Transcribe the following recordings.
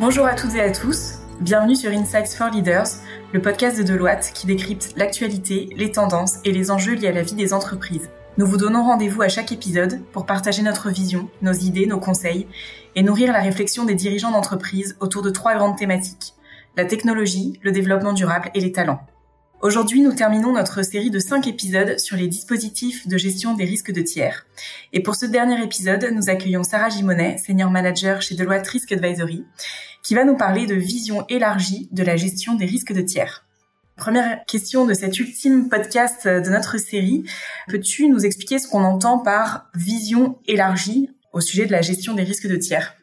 Bonjour à toutes et à tous. Bienvenue sur Insights for Leaders, le podcast de Deloitte qui décrypte l'actualité, les tendances et les enjeux liés à la vie des entreprises. Nous vous donnons rendez-vous à chaque épisode pour partager notre vision, nos idées, nos conseils et nourrir la réflexion des dirigeants d'entreprise autour de trois grandes thématiques. La technologie, le développement durable et les talents. Aujourd'hui, nous terminons notre série de cinq épisodes sur les dispositifs de gestion des risques de tiers. Et pour ce dernier épisode, nous accueillons Sarah Gimonet, senior manager chez Deloitte Risk Advisory, qui va nous parler de vision élargie de la gestion des risques de tiers. Première question de cet ultime podcast de notre série. Peux-tu nous expliquer ce qu'on entend par vision élargie au sujet de la gestion des risques de tiers?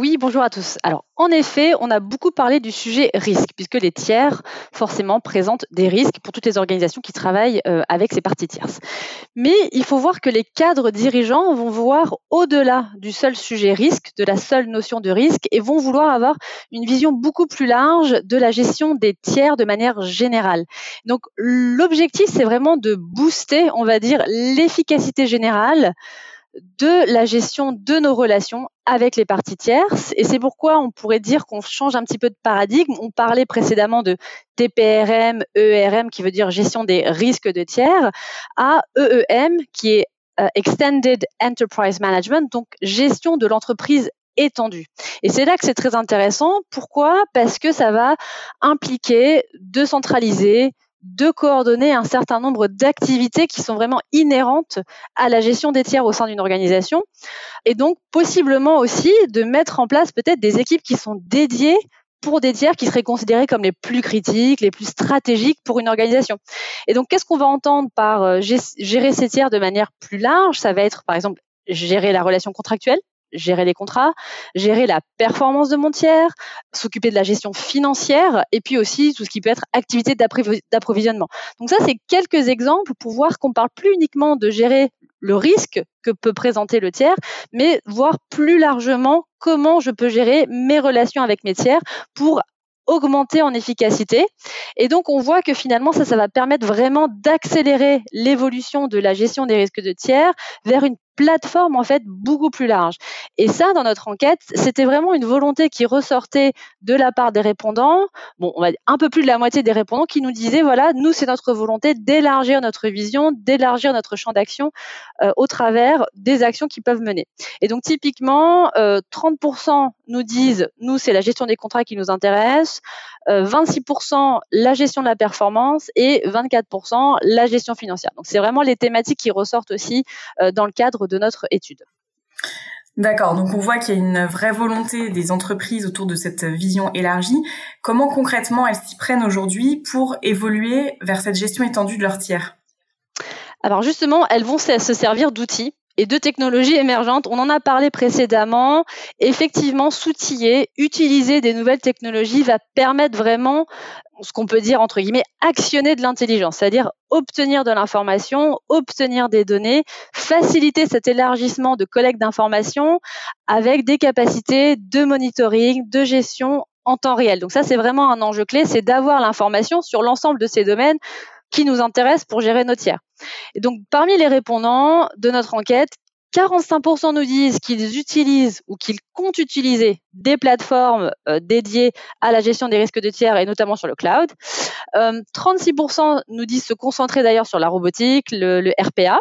Oui, bonjour à tous. Alors, en effet, on a beaucoup parlé du sujet risque, puisque les tiers, forcément, présentent des risques pour toutes les organisations qui travaillent euh, avec ces parties tierces. Mais il faut voir que les cadres dirigeants vont voir au-delà du seul sujet risque, de la seule notion de risque, et vont vouloir avoir une vision beaucoup plus large de la gestion des tiers de manière générale. Donc, l'objectif, c'est vraiment de booster, on va dire, l'efficacité générale de la gestion de nos relations avec les parties tierces. Et c'est pourquoi on pourrait dire qu'on change un petit peu de paradigme. On parlait précédemment de TPRM, ERM, qui veut dire gestion des risques de tiers, à EEM, qui est euh, Extended Enterprise Management, donc gestion de l'entreprise étendue. Et c'est là que c'est très intéressant. Pourquoi? Parce que ça va impliquer de centraliser, de coordonner un certain nombre d'activités qui sont vraiment inhérentes à la gestion des tiers au sein d'une organisation. Et donc possiblement aussi de mettre en place peut-être des équipes qui sont dédiées pour des tiers qui seraient considérés comme les plus critiques, les plus stratégiques pour une organisation. Et donc, qu'est-ce qu'on va entendre par euh, gérer ces tiers de manière plus large? Ça va être, par exemple, gérer la relation contractuelle, gérer les contrats, gérer la performance de mon tiers, s'occuper de la gestion financière et puis aussi tout ce qui peut être activité d'approvisionnement. Donc ça, c'est quelques exemples pour voir qu'on parle plus uniquement de gérer le risque que peut présenter le tiers, mais voir plus largement comment je peux gérer mes relations avec mes tiers pour augmenter en efficacité. Et donc, on voit que finalement, ça, ça va permettre vraiment d'accélérer l'évolution de la gestion des risques de tiers vers une plateforme en fait beaucoup plus large. Et ça, dans notre enquête, c'était vraiment une volonté qui ressortait de la part des répondants. Bon, on va dire un peu plus de la moitié des répondants qui nous disaient voilà, nous c'est notre volonté d'élargir notre vision, d'élargir notre champ d'action euh, au travers des actions qu'ils peuvent mener. Et donc typiquement, 30% euh, nous disent nous c'est la gestion des contrats qui nous intéresse, 26% euh, la gestion de la performance et 24% la gestion financière. Donc c'est vraiment les thématiques qui ressortent aussi dans le cadre de notre étude. D'accord, donc on voit qu'il y a une vraie volonté des entreprises autour de cette vision élargie. Comment concrètement elles s'y prennent aujourd'hui pour évoluer vers cette gestion étendue de leurs tiers? Alors justement, elles vont se servir d'outils et technologies émergentes. On en a parlé précédemment. Effectivement, s'outiller, utiliser des nouvelles technologies va permettre vraiment ce qu'on peut dire entre guillemets actionner de l'intelligence, c'est-à-dire obtenir de l'information, obtenir des données, faciliter cet élargissement de collecte d'informations avec des capacités de monitoring, de gestion en temps réel. Donc ça, c'est vraiment un enjeu clé, c'est d'avoir l'information sur l'ensemble de ces domaines qui nous intéressent pour gérer nos tiers. Et donc, parmi les répondants de notre enquête, 45% nous disent qu'ils utilisent ou qu'ils comptent utiliser des plateformes euh, dédiées à la gestion des risques de tiers et notamment sur le cloud. 36% euh, nous disent se concentrer d'ailleurs sur la robotique, le RPA.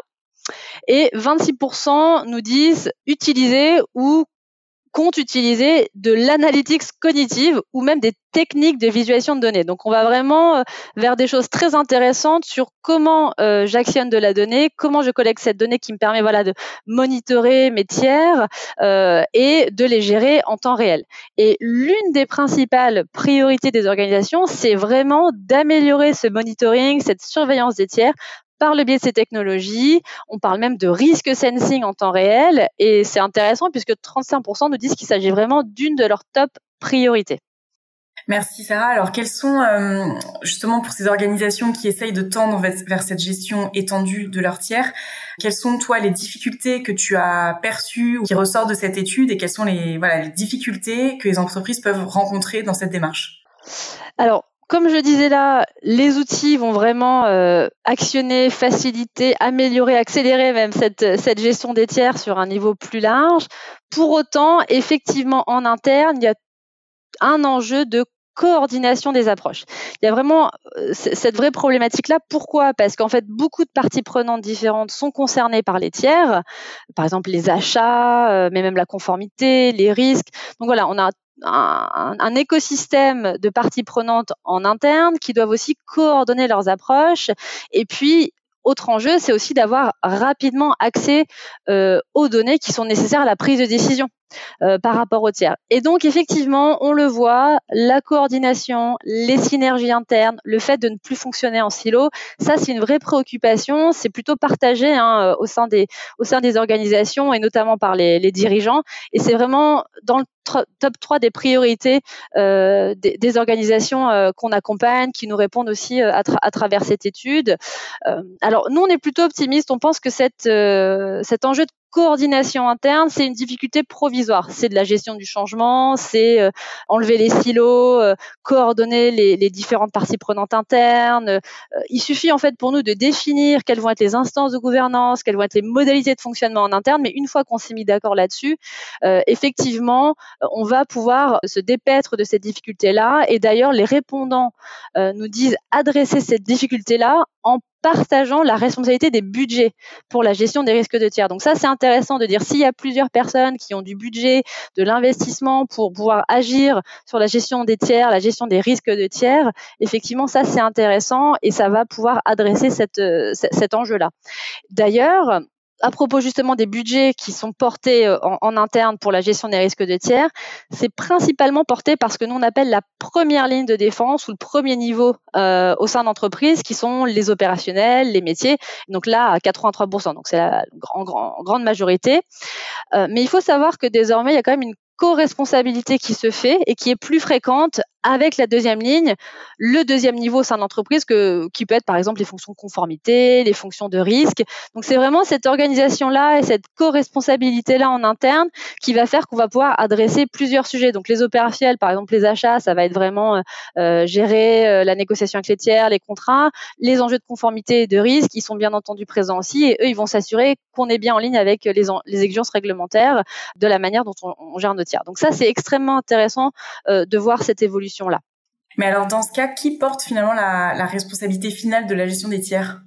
Et 26% nous disent utiliser ou compte utiliser de l'analytics cognitive ou même des techniques de visualisation de données. Donc on va vraiment euh, vers des choses très intéressantes sur comment euh, j'actionne de la donnée, comment je collecte cette donnée qui me permet voilà de monitorer mes tiers euh, et de les gérer en temps réel. Et l'une des principales priorités des organisations, c'est vraiment d'améliorer ce monitoring, cette surveillance des tiers par le biais de ces technologies. On parle même de risk sensing en temps réel et c'est intéressant puisque 35% nous disent qu'il s'agit vraiment d'une de leurs top priorités. Merci Sarah. Alors quelles sont euh, justement pour ces organisations qui essayent de tendre vers cette gestion étendue de leurs tiers, quelles sont toi les difficultés que tu as perçues ou qui ressortent de cette étude et quelles sont les voilà les difficultés que les entreprises peuvent rencontrer dans cette démarche? Alors comme je disais là, les outils vont vraiment euh, actionner, faciliter, améliorer, accélérer même cette, cette gestion des tiers sur un niveau plus large. Pour autant, effectivement, en interne, il y a un enjeu de coordination des approches. Il y a vraiment euh, cette vraie problématique-là. Pourquoi? Parce qu'en fait, beaucoup de parties prenantes différentes sont concernées par les tiers, par exemple les achats, euh, mais même la conformité, les risques. Donc voilà, on a un, un, écosystème de parties prenantes en interne qui doivent aussi coordonner leurs approches. Et puis, autre enjeu, c'est aussi d'avoir rapidement accès euh, aux données qui sont nécessaires à la prise de décision. Euh, par rapport aux tiers. Et donc effectivement, on le voit, la coordination, les synergies internes, le fait de ne plus fonctionner en silo, ça c'est une vraie préoccupation. C'est plutôt partagé hein, euh, au sein des organisations et notamment par les, dirigeants. Et c'est vraiment dans le top 3 des priorités euh, des, organisations qu'on accompagne, qui nous répondent aussi à, travers cette étude. alors nous, on est plutôt optimiste. On pense que cet enjeu de coordination interne, c'est une difficulté provisoire. C'est de la gestion du changement, c'est euh, enlever les silos, euh, coordonner les, différentes parties prenantes internes. Euh, il suffit en fait pour nous de définir quelles vont être les instances de gouvernance, quelles vont être les modalités de fonctionnement en interne. Mais une fois qu'on s'est mis d'accord là-dessus, effectivement, on va pouvoir se dépaître de cette difficulté-là. Et d'ailleurs, les répondants nous disent adresser cette difficulté-là en partageant la responsabilité des budgets pour la gestion des risques de tiers. Donc ça, c'est intéressant de dire s'il y a plusieurs personnes qui ont du budget, de l'investissement pour pouvoir agir sur la gestion des tiers, la gestion des risques de tiers, effectivement, ça, c'est intéressant et ça va pouvoir adresser euh, cet enjeu-là. D'ailleurs, à propos justement des budgets qui sont portés euh, en, interne pour la gestion des risques de tiers, c'est principalement porté par ce que nous on appelle la première ligne de défense ou le premier niveau euh, au sein d'entreprise, qui sont les opérationnels, les métiers. Donc là, à 83%, donc c'est la grande majorité. Euh, mais il faut savoir que désormais, il y a quand même une co-responsabilité qui se fait et qui est plus fréquente avec la deuxième ligne, le deuxième niveau au sein de l'entreprise, qui peut être par exemple les fonctions de conformité, les fonctions de risque. Donc c'est vraiment cette organisation-là et cette co-responsabilité-là en interne qui va faire qu'on va pouvoir adresser plusieurs sujets. Donc les opérationnels, par exemple les achats, ça va être vraiment euh, euh gérer euh, la négociation avec les tiers, les contrats, les enjeux de conformité et de risque, ils sont bien entendu présents aussi et eux, ils vont s'assurer qu'on est bien en ligne avec les, exigences réglementaires de la manière dont on, gère nos Donc ça, c'est extrêmement intéressant euh, de voir cette évolution là Mais alors dans ce cas, qui porte finalement la responsabilité finale de la gestion des tiers?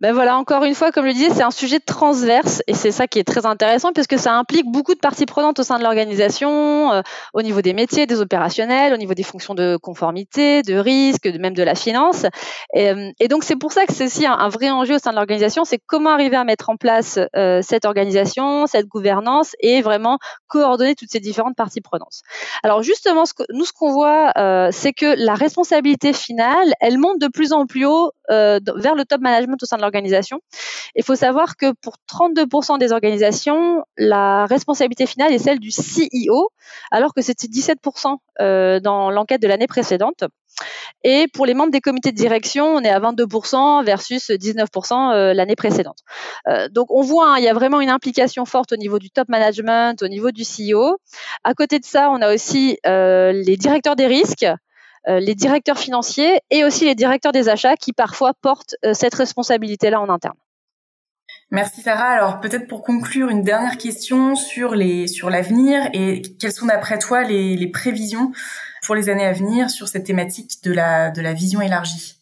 Ben voilà, encore une fois, comme je le disais, c'est un sujet transverse et c'est ça qui est très intéressant puisque ça implique beaucoup de parties prenantes au sein de l'organisation, euh, au niveau des métiers, des opérationnels, au niveau des fonctions de conformité, de risque, même de la finance. Et, euh, donc c'est pour ça que c'est aussi un, vrai enjeu au sein de l'organisation, c'est comment arriver à mettre en place euh, cette organisation, cette gouvernance et vraiment coordonner toutes ces différentes parties prenantes. Alors justement, ce que, nous ce qu'on voit, c'est que la responsabilité finale, elle monte de plus en plus haut vers le top management au sein de l'organisation. Il faut savoir que pour 32% des organisations, la responsabilité finale est celle du CEO, alors que c'était 17% euh, dans l'enquête de l'année précédente. Et pour les membres des comités de direction, on est à 22% versus 19% euh, l'année précédente. Euh, donc on voit, hein, il y a vraiment une implication forte au niveau du top management, au niveau du CEO. À côté de ça, on a aussi les directeurs des risques, les directeurs financiers et aussi les directeurs des achats qui parfois portent euh, cette responsabilité-là en interne. Merci Sarah. Alors peut-être pour conclure une dernière question sur les sur l'avenir et quelles sont d'après toi les, les prévisions pour les années à venir sur cette thématique de la de la vision élargie?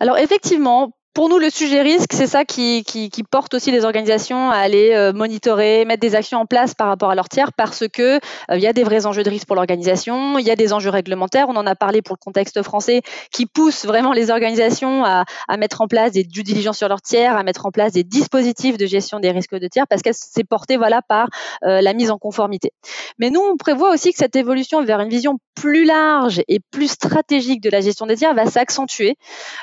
Alors effectivement, pour nous, le sujet risque, c'est ça qui, qui, qui, porte aussi les organisations à aller euh, monitorer, mettre des actions en place par rapport à leurs tiers, parce que euh, il y a des vrais enjeux de risque pour l'organisation, il y a des enjeux réglementaires. On en a parlé pour le contexte français, qui poussent vraiment les organisations à, à mettre en place des due diligence sur leurs tiers, à mettre en place des dispositifs de gestion des risques de tiers, parce qu'elle s'est portée voilà par euh, la mise en conformité. Mais nous, on prévoit aussi que cette évolution vers une vision plus large et plus stratégique de la gestion des tiers va s'accentuer,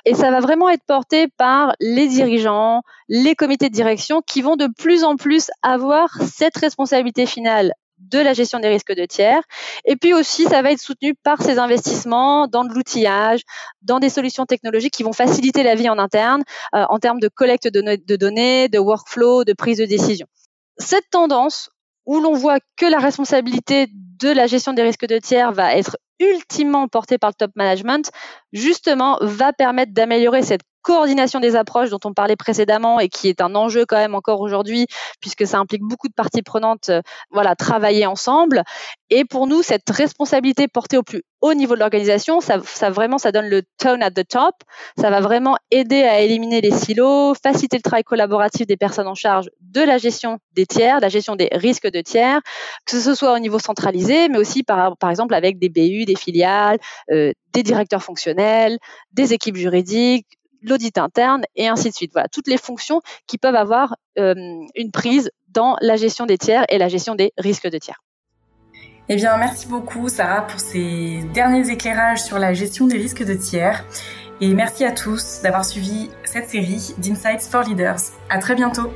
et ça va vraiment être porté par les dirigeants, les comités de direction qui vont de plus en plus avoir cette responsabilité finale de la gestion des risques de tiers. Et puis aussi, ça va être soutenu par ces investissements dans de l'outillage, dans des solutions technologiques qui vont faciliter la vie en interne euh, en termes de collecte de, de données, de workflow, de prise de décision. Cette tendance où l'on voit que la responsabilité de la gestion des risques de tiers va être ultimement portée par le top management, justement, va permettre d'améliorer cette coordination des approches dont on parlait précédemment et qui est un enjeu quand même encore aujourd'hui puisque ça implique beaucoup de parties prenantes euh, voilà travailler ensemble. Et pour nous cette responsabilité portée au plus haut niveau de l'organisation ça, ça vraiment ça donne le tone at the top. Ça va vraiment aider à éliminer les silos faciliter le travail collaboratif des personnes en charge de la gestion des tiers la gestion des risques de tiers que ce soit au niveau centralisé mais aussi par, par exemple avec des BU des filiales euh, des directeurs fonctionnels des équipes juridiques l'audit interne et ainsi de suite. Voilà, toutes les fonctions qui peuvent avoir euh, une prise dans la gestion des tiers et la gestion des risques de tiers. Eh bien, merci beaucoup Sarah pour ces derniers éclairages sur la gestion des risques de tiers. Et merci à tous d'avoir suivi cette série d'Insights for Leaders. À très bientôt.